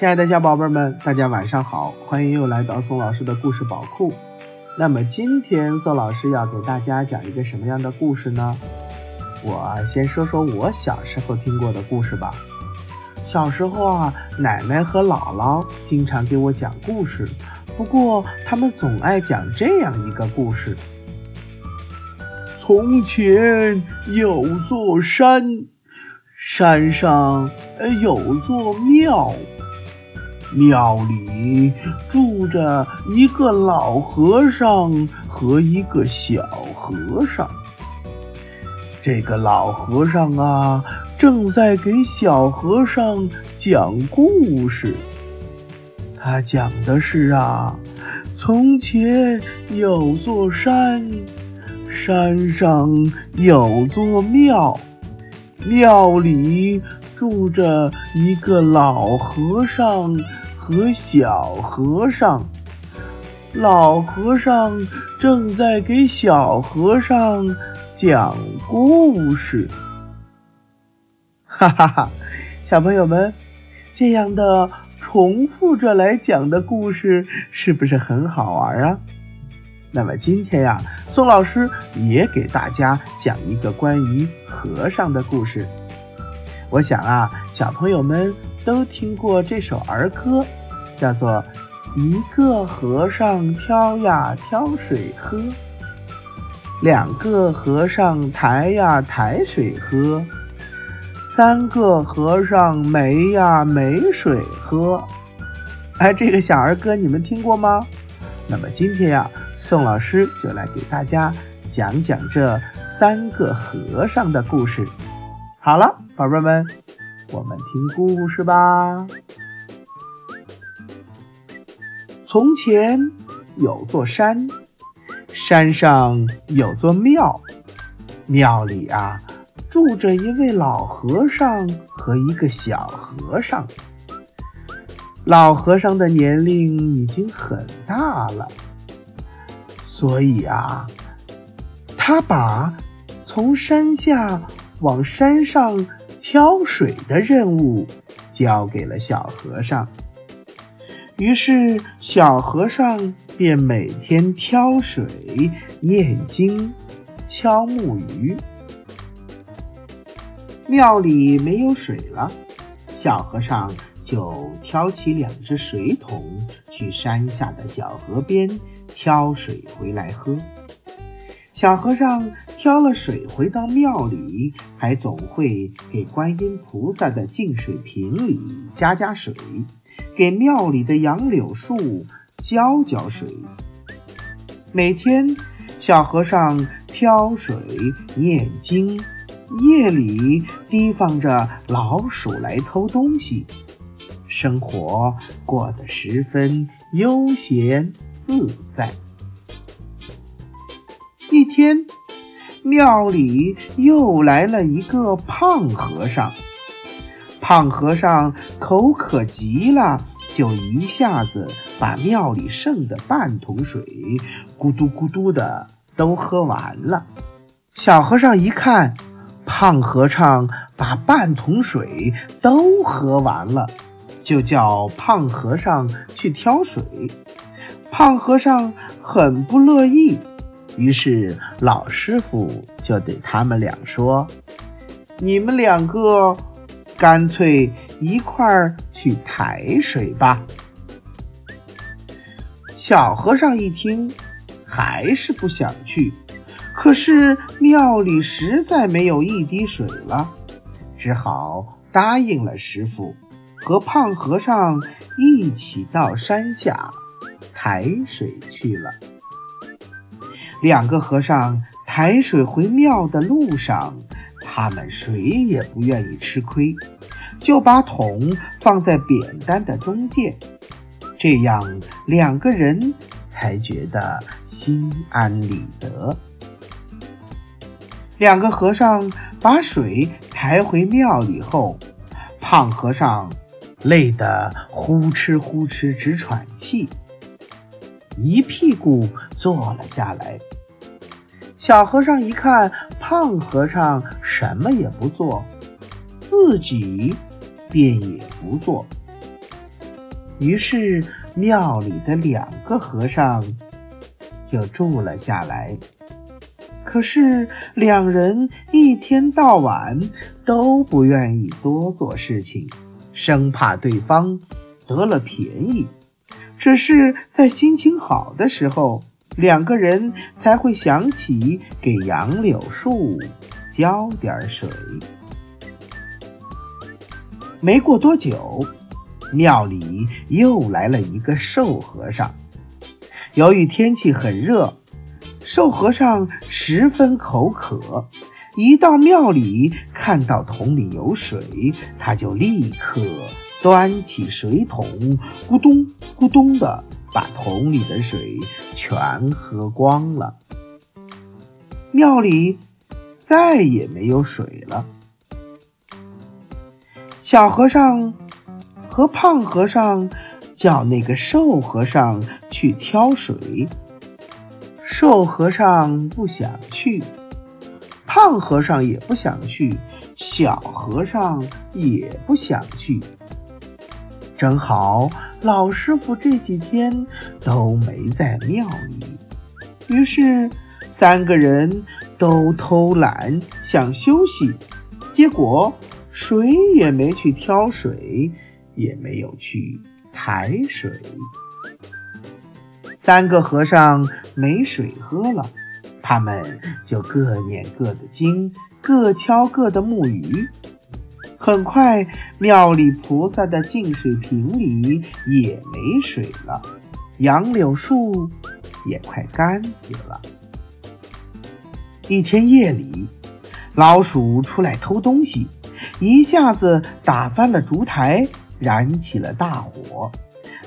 亲爱的小宝贝们，大家晚上好，欢迎又来到宋老师的故事宝库。那么今天宋老师要给大家讲一个什么样的故事呢？我先说说我小时候听过的故事吧。小时候啊，奶奶和姥姥经常给我讲故事，不过他们总爱讲这样一个故事：从前有座山，山上有座庙。庙里住着一个老和尚和一个小和尚。这个老和尚啊，正在给小和尚讲故事。他讲的是啊，从前有座山，山上有座庙，庙里住着一个老和尚。和小和尚，老和尚正在给小和尚讲故事。哈哈哈，小朋友们，这样的重复着来讲的故事是不是很好玩啊？那么今天呀，宋老师也给大家讲一个关于和尚的故事。我想啊，小朋友们都听过这首儿歌。叫做一个和尚挑呀挑水喝，两个和尚抬呀抬水喝，三个和尚没呀没水喝。哎，这个小儿歌你们听过吗？那么今天呀，宋老师就来给大家讲讲这三个和尚的故事。好了，宝贝们，我们听故事吧。从前有座山，山上有座庙，庙里啊住着一位老和尚和一个小和尚。老和尚的年龄已经很大了，所以啊，他把从山下往山上挑水的任务交给了小和尚。于是，小和尚便每天挑水、念经、敲木鱼。庙里没有水了，小和尚就挑起两只水桶，去山下的小河边挑水回来喝。小和尚挑了水回到庙里，还总会给观音菩萨的净水瓶里加加水。给庙里的杨柳树浇浇水。每天，小和尚挑水念经，夜里提防着老鼠来偷东西，生活过得十分悠闲自在。一天，庙里又来了一个胖和尚。胖和尚口渴极了，就一下子把庙里剩的半桶水咕嘟咕嘟的都喝完了。小和尚一看，胖和尚把半桶水都喝完了，就叫胖和尚去挑水。胖和尚很不乐意，于是老师傅就对他们俩说：“你们两个。”干脆一块儿去抬水吧。小和尚一听，还是不想去。可是庙里实在没有一滴水了，只好答应了师傅，和胖和尚一起到山下抬水去了。两个和尚抬水回庙的路上。他们谁也不愿意吃亏，就把桶放在扁担的中间，这样两个人才觉得心安理得。两个和尚把水抬回庙里后，胖和尚累得呼哧呼哧直喘气，一屁股坐了下来。小和尚一看，胖和尚什么也不做，自己便也不做。于是庙里的两个和尚就住了下来。可是两人一天到晚都不愿意多做事情，生怕对方得了便宜。只是在心情好的时候，两个人才会想起给杨柳树浇点水。没过多久，庙里又来了一个瘦和尚。由于天气很热，瘦和尚十分口渴。一到庙里，看到桶里有水，他就立刻端起水桶，咕咚咕咚的把桶里的水全喝光了。庙里再也没有水了。小和尚和胖和尚叫那个瘦和尚去挑水，瘦和尚不想去，胖和尚也不想去，小和尚也不想去。正好老师傅这几天都没在庙里，于是三个人都偷懒想休息，结果。谁也没去挑水，也没有去抬水。三个和尚没水喝了，他们就各念各的经，各敲各的木鱼。很快，庙里菩萨的净水瓶里也没水了，杨柳树也快干死了。一天夜里，老鼠出来偷东西。一下子打翻了烛台，燃起了大火。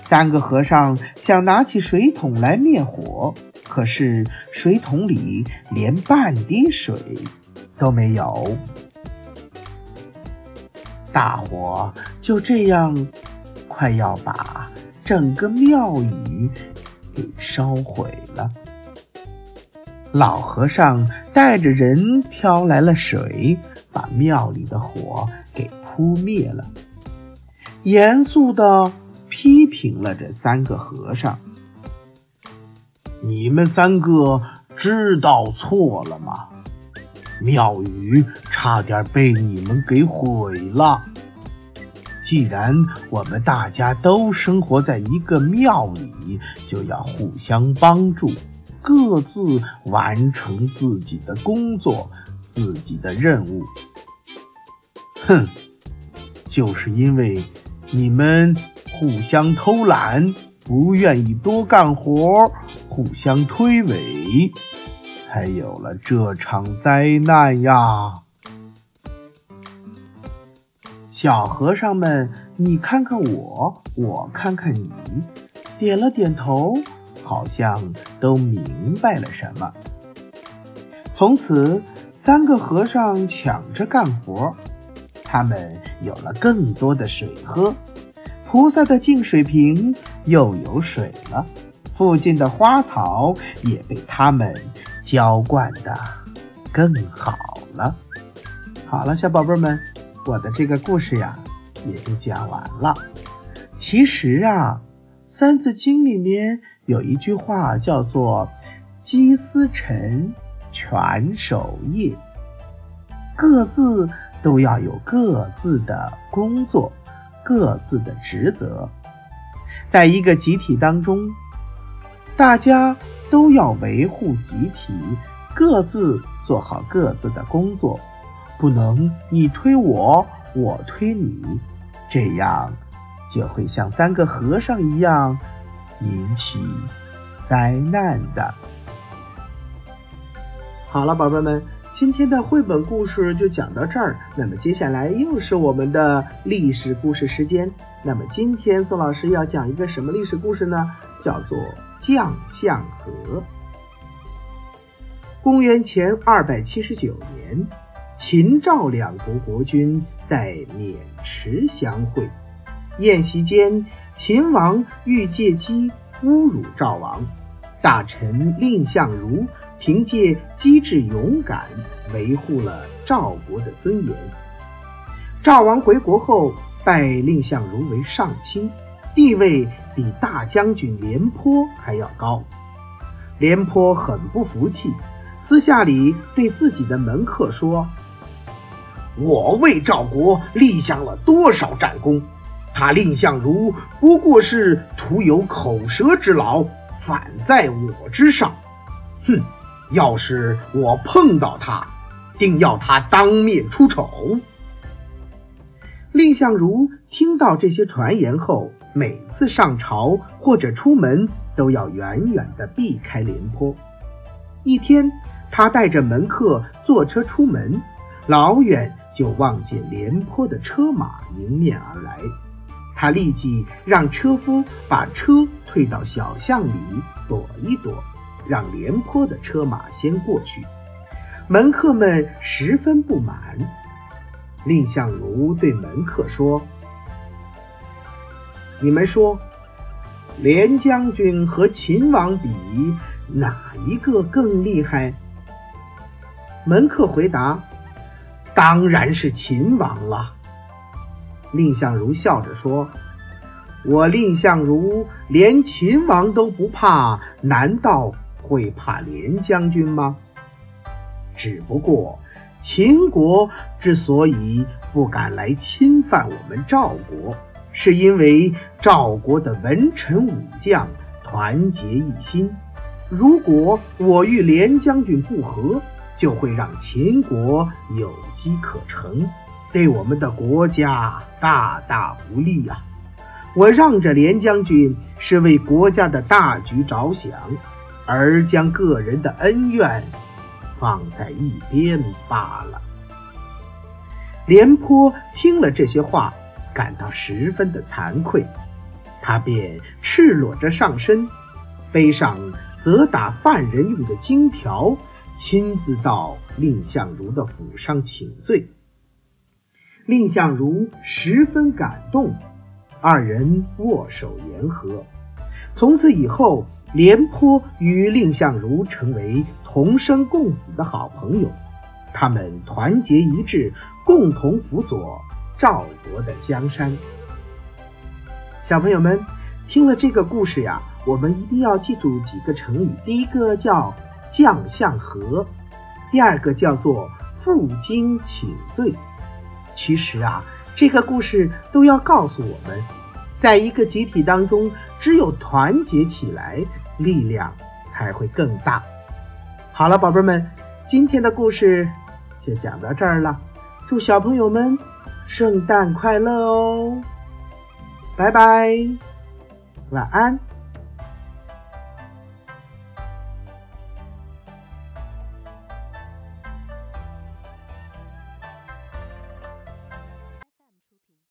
三个和尚想拿起水桶来灭火，可是水桶里连半滴水都没有。大火就这样快要把整个庙宇给烧毁了。老和尚带着人挑来了水。把庙里的火给扑灭了，严肃地批评了这三个和尚：“你们三个知道错了吗？庙宇差点被你们给毁了。既然我们大家都生活在一个庙里，就要互相帮助，各自完成自己的工作。”自己的任务，哼，就是因为你们互相偷懒，不愿意多干活，互相推诿，才有了这场灾难呀！小和尚们，你看看我，我看看你，点了点头，好像都明白了什么。从此。三个和尚抢着干活，他们有了更多的水喝，菩萨的净水瓶又有水了，附近的花草也被他们浇灌的更好了。好了，小宝贝们，我的这个故事呀也就讲完了。其实啊，《三字经》里面有一句话叫做“积思成”。全守业，各自都要有各自的工作，各自的职责。在一个集体当中，大家都要维护集体，各自做好各自的工作，不能你推我，我推你，这样就会像三个和尚一样引起灾难的。好了，宝贝们，今天的绘本故事就讲到这儿。那么接下来又是我们的历史故事时间。那么今天宋老师要讲一个什么历史故事呢？叫做将相和。公元前二百七十九年，秦赵两国国君在渑池相会。宴席间，秦王欲借机侮辱赵王，大臣蔺相如。凭借机智勇敢，维护了赵国的尊严。赵王回国后，拜蔺相如为上卿，地位比大将军廉颇还要高。廉颇很不服气，私下里对自己的门客说：“我为赵国立下了多少战功，他蔺相如不过是徒有口舌之劳，反在我之上。哼！要是我碰到他，定要他当面出丑。”蔺相如听到这些传言后，每次上朝或者出门。都要远远地避开廉颇。一天，他带着门客坐车出门，老远就望见廉颇的车马迎面而来。他立即让车夫把车退到小巷里躲一躲，让廉颇的车马先过去。门客们十分不满。蔺相如对门客说：“你们说。”廉将军和秦王比，哪一个更厉害？门客回答：“当然是秦王了。”蔺相如笑着说：“我蔺相如连秦王都不怕，难道会怕廉将军吗？只不过秦国之所以不敢来侵犯我们赵国。”是因为赵国的文臣武将团结一心，如果我与廉将军不和，就会让秦国有机可乘，对我们的国家大大不利呀！我让着廉将军是为国家的大局着想，而将个人的恩怨放在一边罢了。廉颇听了这些话。感到十分的惭愧，他便赤裸着上身，背上责打犯人用的荆条，亲自到蔺相如的府上请罪。蔺相如十分感动，二人握手言和。从此以后，廉颇与蔺相如成为同生共死的好朋友，他们团结一致，共同辅佐。赵国的江山，小朋友们听了这个故事呀，我们一定要记住几个成语。第一个叫将相和，第二个叫做负荆请罪。其实啊，这个故事都要告诉我们，在一个集体当中，只有团结起来，力量才会更大。好了，宝贝们，今天的故事就讲到这儿了。祝小朋友们！圣诞快乐哦！拜拜，晚安。